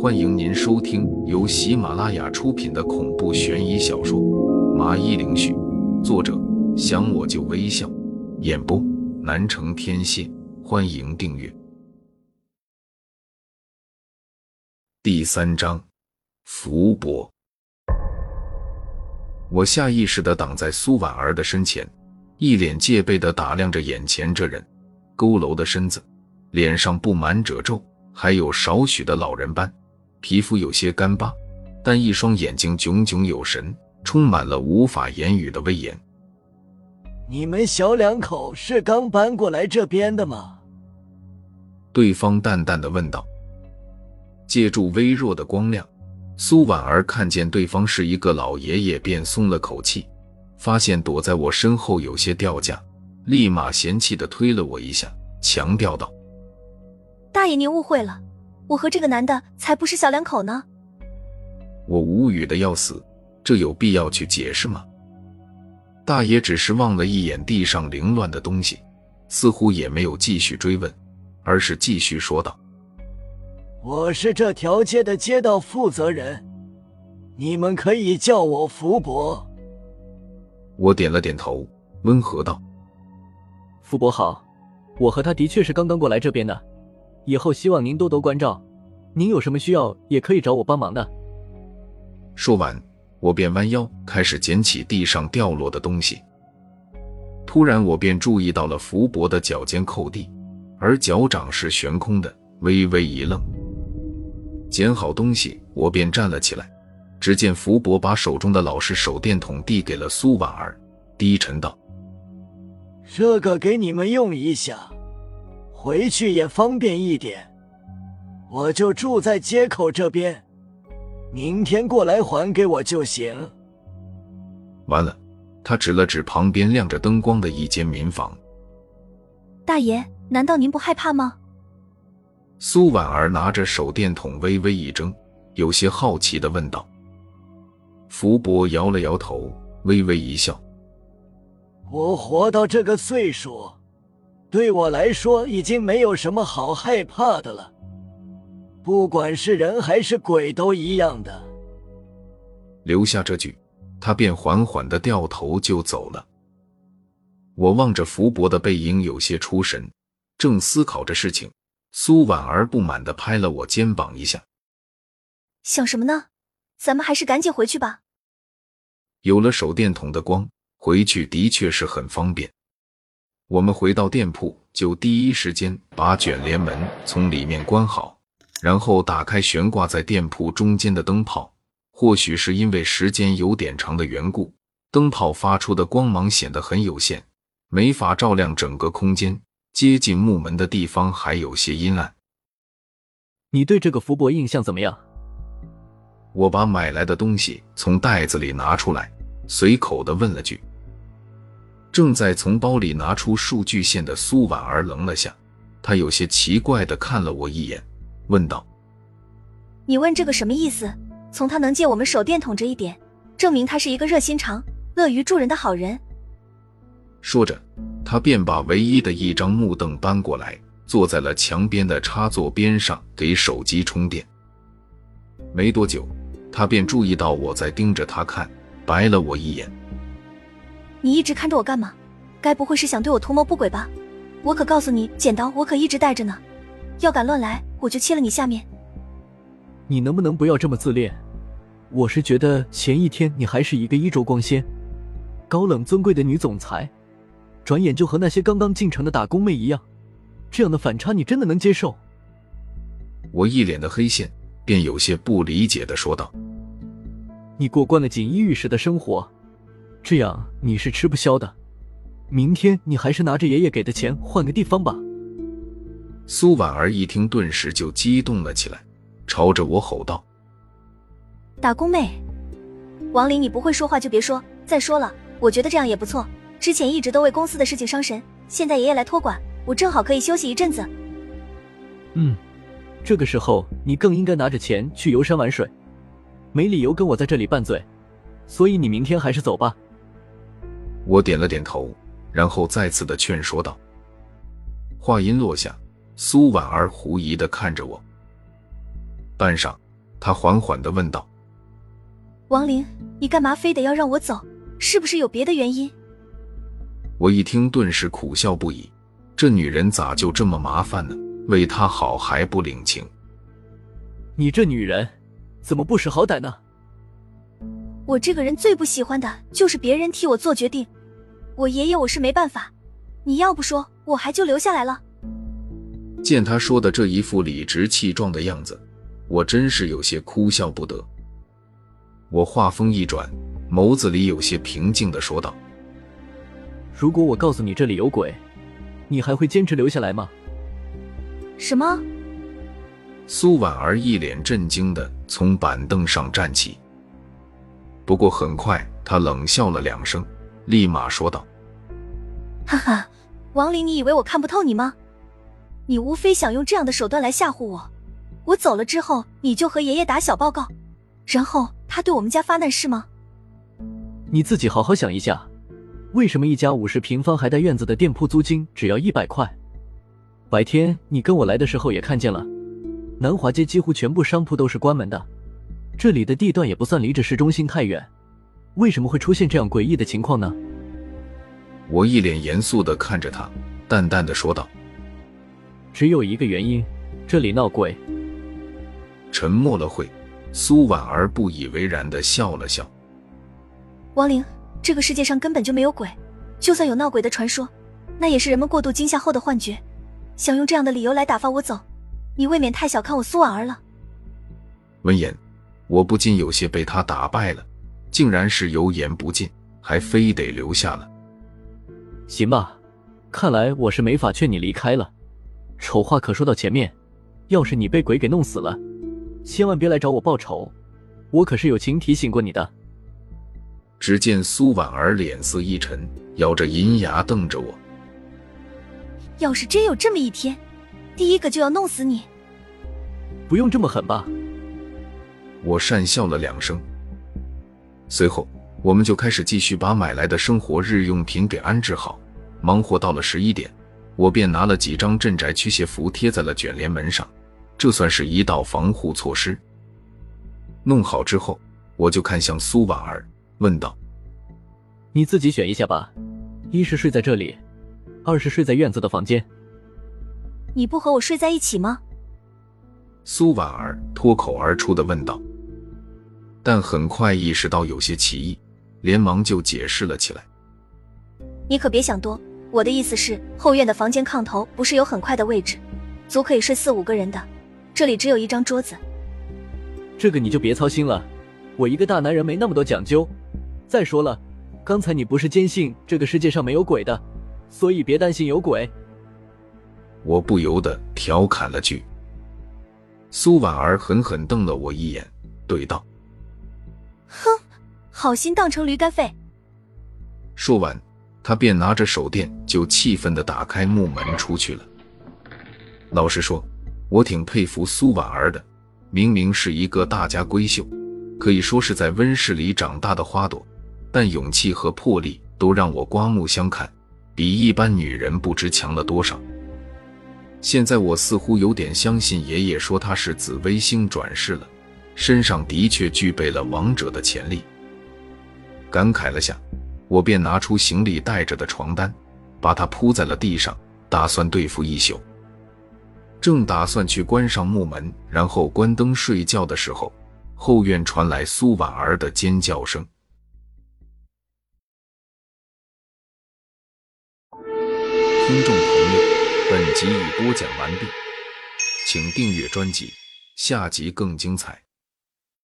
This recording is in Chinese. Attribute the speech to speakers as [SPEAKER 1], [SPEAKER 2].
[SPEAKER 1] 欢迎您收听由喜马拉雅出品的恐怖悬疑小说《麻衣灵絮》，作者想我就微笑，演播南城天蝎。欢迎订阅。第三章，福伯。我下意识的挡在苏婉儿的身前，一脸戒备的打量着眼前这人，佝偻的身子，脸上布满褶皱，还有少许的老人斑，皮肤有些干巴，但一双眼睛炯炯有神，充满了无法言语的威严。
[SPEAKER 2] 你们小两口是刚搬过来这边的吗？
[SPEAKER 1] 对方淡淡的问道。借助微弱的光亮，苏婉儿看见对方是一个老爷爷，便松了口气。发现躲在我身后有些掉价，立马嫌弃的推了我一下，强调道：“
[SPEAKER 3] 大爷，您误会了，我和这个男的才不是小两口呢。”
[SPEAKER 1] 我无语的要死，这有必要去解释吗？大爷只是望了一眼地上凌乱的东西，似乎也没有继续追问，而是继续说道。
[SPEAKER 2] 我是这条街的街道负责人，你们可以叫我福伯。
[SPEAKER 1] 我点了点头，温和道：“
[SPEAKER 4] 福伯好，我和他的确是刚刚过来这边的，以后希望您多多关照。您有什么需要也可以找我帮忙的。”
[SPEAKER 1] 说完，我便弯腰开始捡起地上掉落的东西。突然，我便注意到了福伯的脚尖扣地，而脚掌是悬空的，微微一愣。捡好东西，我便站了起来。只见福伯把手中的老式手电筒递给了苏婉儿，低沉道：“
[SPEAKER 2] 这个给你们用一下，回去也方便一点。我就住在街口这边，明天过来还给我就行。”
[SPEAKER 1] 完了，他指了指旁边亮着灯光的一间民房。
[SPEAKER 3] 大爷，难道您不害怕吗？
[SPEAKER 1] 苏婉儿拿着手电筒，微微一怔，有些好奇的问道。福伯摇了摇头，微微一笑：“
[SPEAKER 2] 我活到这个岁数，对我来说已经没有什么好害怕的了，不管是人还是鬼都一样的。”
[SPEAKER 1] 留下这句，他便缓缓的掉头就走了。我望着福伯的背影，有些出神，正思考着事情。苏婉儿不满的拍了我肩膀一下，
[SPEAKER 3] 想什么呢？咱们还是赶紧回去吧。
[SPEAKER 1] 有了手电筒的光，回去的确是很方便。我们回到店铺，就第一时间把卷帘门从里面关好，然后打开悬挂在店铺中间的灯泡。或许是因为时间有点长的缘故，灯泡发出的光芒显得很有限，没法照亮整个空间。接近木门的地方还有些阴暗。
[SPEAKER 4] 你对这个福伯印象怎么样？
[SPEAKER 1] 我把买来的东西从袋子里拿出来，随口的问了句。正在从包里拿出数据线的苏婉儿愣了下，她有些奇怪的看了我一眼，问道：“
[SPEAKER 3] 你问这个什么意思？从他能借我们手电筒这一点，证明他是一个热心肠、乐于助人的好人。”
[SPEAKER 1] 说着。他便把唯一的一张木凳搬过来，坐在了墙边的插座边上，给手机充电。没多久，他便注意到我在盯着他看，白了我一眼：“
[SPEAKER 3] 你一直看着我干嘛？该不会是想对我图谋不轨吧？我可告诉你，剪刀我可一直带着呢，要敢乱来，我就切了你下面。”
[SPEAKER 4] 你能不能不要这么自恋？我是觉得前一天你还是一个衣着光鲜、高冷尊贵的女总裁。转眼就和那些刚刚进城的打工妹一样，这样的反差你真的能接受？
[SPEAKER 1] 我一脸的黑线，便有些不理解的说道：“
[SPEAKER 4] 你过惯了锦衣玉食的生活，这样你是吃不消的。明天你还是拿着爷爷给的钱换个地方吧。”
[SPEAKER 1] 苏婉儿一听，顿时就激动了起来，朝着我吼道：“
[SPEAKER 3] 打工妹，王林，你不会说话就别说。再说了，我觉得这样也不错。”之前一直都为公司的事情伤神，现在爷爷来托管，我正好可以休息一阵子。
[SPEAKER 4] 嗯，这个时候你更应该拿着钱去游山玩水，没理由跟我在这里拌嘴。所以你明天还是走吧。
[SPEAKER 1] 我点了点头，然后再次的劝说道。话音落下，苏婉儿狐疑的看着我，半晌，她缓缓的问道：“
[SPEAKER 3] 王林，你干嘛非得要让我走？是不是有别的原因？”
[SPEAKER 1] 我一听，顿时苦笑不已。这女人咋就这么麻烦呢？为她好还不领情？
[SPEAKER 4] 你这女人，怎么不识好歹呢？
[SPEAKER 3] 我这个人最不喜欢的就是别人替我做决定。我爷爷我是没办法，你要不说，我还就留下来了。
[SPEAKER 1] 见他说的这一副理直气壮的样子，我真是有些哭笑不得。我话锋一转，眸子里有些平静的说道：“
[SPEAKER 4] 如果我告诉你这里有鬼，你还会坚持留下来吗？”
[SPEAKER 3] 什么？
[SPEAKER 1] 苏婉儿一脸震惊的从板凳上站起，不过很快他冷笑了两声，立马说道：“
[SPEAKER 3] 哈哈，王林，你以为我看不透你吗？你无非想用这样的手段来吓唬我。我走了之后，你就和爷爷打小报告，然后他对我们家发难是吗？
[SPEAKER 4] 你自己好好想一下，为什么一家五十平方还带院子的店铺租金只要一百块？白天你跟我来的时候也看见了。”南华街几乎全部商铺都是关门的，这里的地段也不算离着市中心太远，为什么会出现这样诡异的情况呢？
[SPEAKER 1] 我一脸严肃的看着他，淡淡的说道：“
[SPEAKER 4] 只有一个原因，这里闹鬼。”
[SPEAKER 1] 沉默了会，苏婉儿不以为然的笑了笑：“
[SPEAKER 3] 王玲，这个世界上根本就没有鬼，就算有闹鬼的传说，那也是人们过度惊吓后的幻觉，想用这样的理由来打发我走。”你未免太小看我苏婉儿了。
[SPEAKER 1] 闻言，我不禁有些被他打败了，竟然是油盐不进，还非得留下了。
[SPEAKER 4] 行吧，看来我是没法劝你离开了。丑话可说到前面，要是你被鬼给弄死了，千万别来找我报仇，我可是友情提醒过你的。
[SPEAKER 1] 只见苏婉儿脸色一沉，咬着银牙瞪着我。
[SPEAKER 3] 要是真有这么一天。第一个就要弄死你！
[SPEAKER 4] 不用这么狠吧？
[SPEAKER 1] 我讪笑了两声，随后我们就开始继续把买来的生活日用品给安置好。忙活到了十一点，我便拿了几张镇宅驱邪符贴在了卷帘门上，这算是一道防护措施。弄好之后，我就看向苏婉儿，问道：“
[SPEAKER 4] 你自己选一下吧，一是睡在这里，二是睡在院子的房间。”
[SPEAKER 3] 你不和我睡在一起吗？
[SPEAKER 1] 苏婉儿脱口而出的问道，但很快意识到有些奇异，连忙就解释了起来。
[SPEAKER 3] 你可别想多，我的意思是，后院的房间炕头不是有很快的位置，足可以睡四五个人的，这里只有一张桌子。
[SPEAKER 4] 这个你就别操心了，我一个大男人没那么多讲究。再说了，刚才你不是坚信这个世界上没有鬼的，所以别担心有鬼。
[SPEAKER 1] 我不由得调侃了句，苏婉儿狠狠瞪了我一眼，对道：“
[SPEAKER 3] 哼，好心当成驴肝肺。”
[SPEAKER 1] 说完，他便拿着手电就气愤的打开木门出去了。老实说，我挺佩服苏婉儿的，明明是一个大家闺秀，可以说是在温室里长大的花朵，但勇气和魄力都让我刮目相看，比一般女人不知强了多少。现在我似乎有点相信爷爷说他是紫微星转世了，身上的确具备了王者的潜力。感慨了下，我便拿出行李带着的床单，把它铺在了地上，打算对付一宿。正打算去关上木门，然后关灯睡觉的时候，后院传来苏婉儿的尖叫声。听众朋友。本集已播讲完毕，请订阅专辑，下集更精彩。